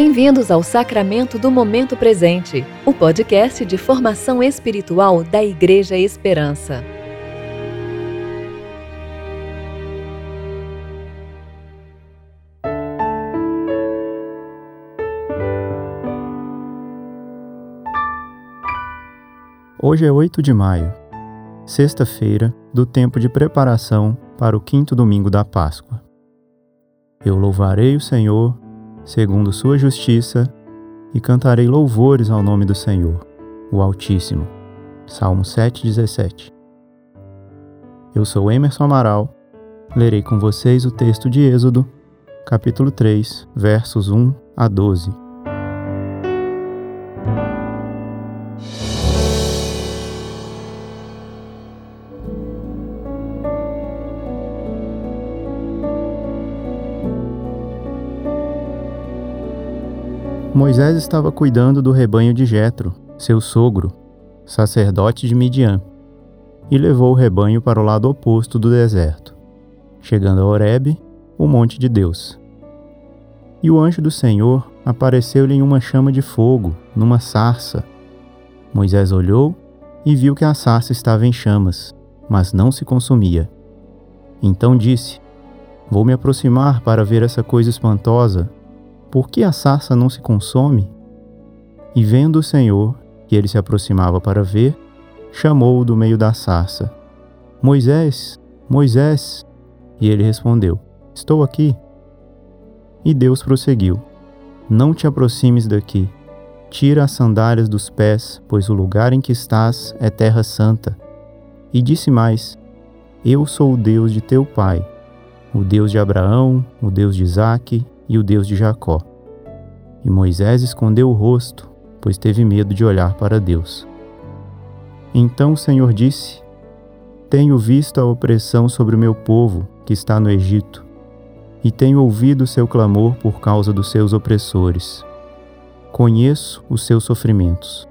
Bem-vindos ao Sacramento do Momento Presente, o podcast de formação espiritual da Igreja Esperança. Hoje é 8 de maio, sexta-feira do tempo de preparação para o quinto domingo da Páscoa. Eu louvarei o Senhor segundo sua justiça e cantarei louvores ao nome do Senhor, o Altíssimo. Salmo 7,17 Eu sou Emerson Amaral, lerei com vocês o texto de Êxodo, capítulo 3, versos 1 a 12. Moisés estava cuidando do rebanho de Jetro, seu sogro, sacerdote de Midian, e levou o rebanho para o lado oposto do deserto, chegando a Horebe, o monte de Deus. E o anjo do Senhor apareceu-lhe em uma chama de fogo, numa sarça. Moisés olhou e viu que a sarça estava em chamas, mas não se consumia. Então disse: Vou me aproximar para ver essa coisa espantosa por que a sarça não se consome? E vendo o Senhor que ele se aproximava para ver, chamou-o do meio da sarça: Moisés, Moisés! E ele respondeu: Estou aqui. E Deus prosseguiu: Não te aproximes daqui. Tira as sandálias dos pés, pois o lugar em que estás é terra santa. E disse mais: Eu sou o Deus de teu pai, o Deus de Abraão, o Deus de Isaque e o Deus de Jacó. E Moisés escondeu o rosto, pois teve medo de olhar para Deus. Então o Senhor disse: Tenho visto a opressão sobre o meu povo, que está no Egito, e tenho ouvido o seu clamor por causa dos seus opressores. Conheço os seus sofrimentos.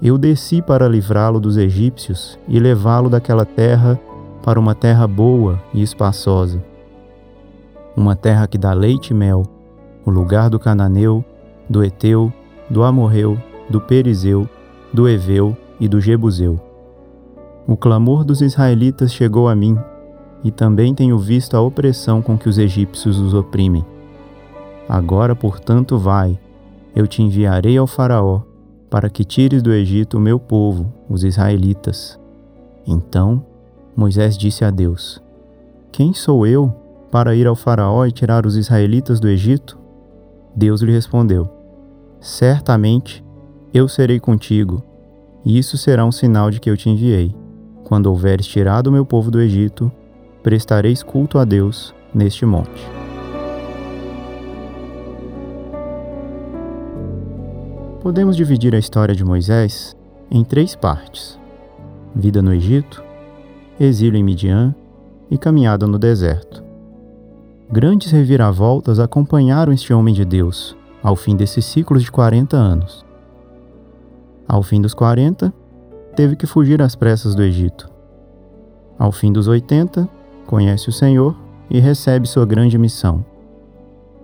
Eu desci para livrá-lo dos egípcios e levá-lo daquela terra para uma terra boa e espaçosa uma terra que dá leite e mel, o lugar do cananeu, do Eteu, do Amorreu, do Perizeu, do Eveu e do Jebuseu. O clamor dos israelitas chegou a mim, e também tenho visto a opressão com que os egípcios os oprimem. Agora, portanto, vai, eu te enviarei ao Faraó, para que tires do Egito o meu povo, os israelitas. Então Moisés disse a Deus: Quem sou eu para ir ao Faraó e tirar os israelitas do Egito? Deus lhe respondeu: Certamente eu serei contigo, e isso será um sinal de que eu te enviei. Quando houveres tirado o meu povo do Egito, prestareis culto a Deus neste monte. Podemos dividir a história de Moisés em três partes: vida no Egito, exílio em Midian e caminhada no deserto. Grandes reviravoltas acompanharam este homem de Deus ao fim desses ciclos de 40 anos. Ao fim dos 40, teve que fugir às pressas do Egito. Ao fim dos 80, conhece o Senhor e recebe sua grande missão.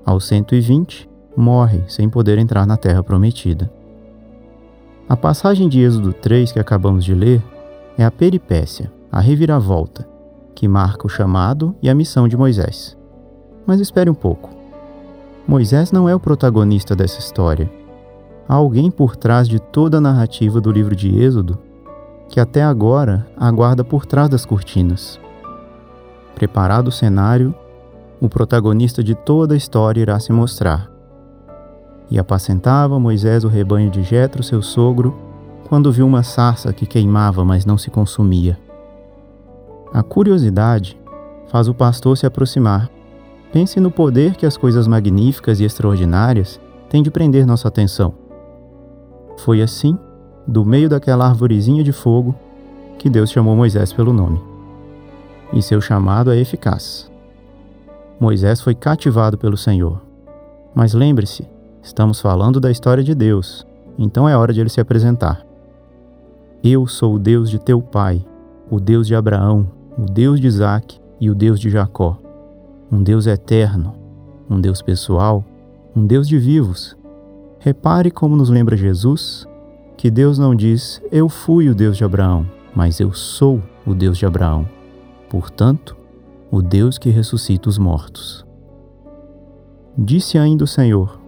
Aos 120, morre sem poder entrar na terra prometida. A passagem de Êxodo 3 que acabamos de ler é a peripécia, a reviravolta, que marca o chamado e a missão de Moisés. Mas espere um pouco. Moisés não é o protagonista dessa história. Há alguém por trás de toda a narrativa do livro de Êxodo que até agora aguarda por trás das cortinas. Preparado o cenário, o protagonista de toda a história irá se mostrar. E apacentava Moisés o rebanho de Jetro, seu sogro, quando viu uma sarça que queimava, mas não se consumia. A curiosidade faz o pastor se aproximar Pense no poder que as coisas magníficas e extraordinárias têm de prender nossa atenção. Foi assim, do meio daquela arvorezinha de fogo, que Deus chamou Moisés pelo nome. E seu chamado é eficaz. Moisés foi cativado pelo Senhor. Mas lembre-se, estamos falando da história de Deus, então é hora de ele se apresentar. Eu sou o Deus de teu pai, o Deus de Abraão, o Deus de Isaque e o Deus de Jacó um Deus eterno, um Deus pessoal, um Deus de vivos. Repare como nos lembra Jesus que Deus não diz eu fui o Deus de Abraão, mas eu sou o Deus de Abraão. Portanto, o Deus que ressuscita os mortos. Disse ainda o Senhor: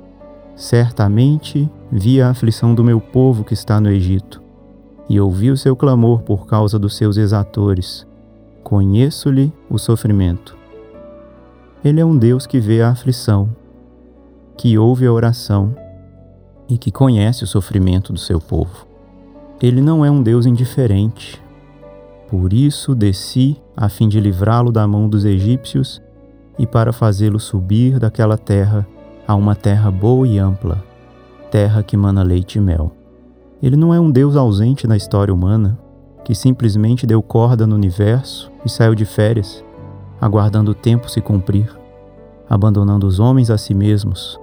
Certamente vi a aflição do meu povo que está no Egito, e ouvi o seu clamor por causa dos seus exatores. Conheço-lhe o sofrimento. Ele é um Deus que vê a aflição, que ouve a oração e que conhece o sofrimento do seu povo. Ele não é um Deus indiferente. Por isso desci a fim de livrá-lo da mão dos egípcios e para fazê-lo subir daquela terra a uma terra boa e ampla, terra que mana leite e mel. Ele não é um Deus ausente na história humana, que simplesmente deu corda no universo e saiu de férias, aguardando o tempo se cumprir, abandonando os homens a si mesmos.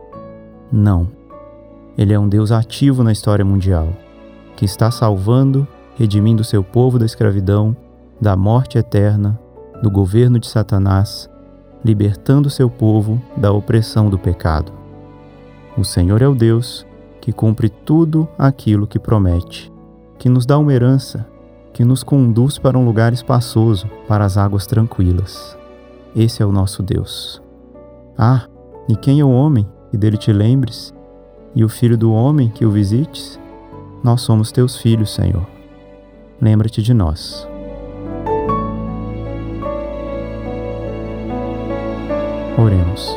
Não. Ele é um Deus ativo na história mundial, que está salvando, redimindo seu povo da escravidão, da morte eterna, do governo de Satanás, libertando seu povo da opressão do pecado. O Senhor é o Deus que cumpre tudo aquilo que promete, que nos dá uma herança, que nos conduz para um lugar espaçoso, para as águas tranquilas. Esse é o nosso Deus. Ah, e quem é o homem que dele te lembres e o filho do homem que o visites, nós somos teus filhos, Senhor. Lembra-te de nós. Oremos.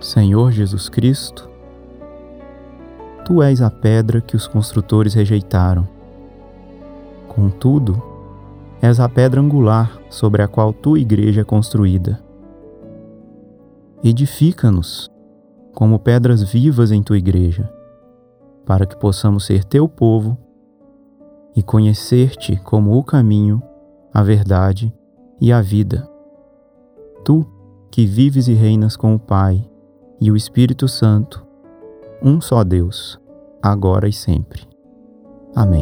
Senhor Jesus Cristo, Tu és a pedra que os construtores rejeitaram. Contudo, és a pedra angular sobre a qual tua igreja é construída. Edifica-nos como pedras vivas em tua igreja, para que possamos ser teu povo e conhecer-te como o caminho, a verdade e a vida. Tu, que vives e reinas com o Pai e o Espírito Santo, um só Deus, agora e sempre. Amém.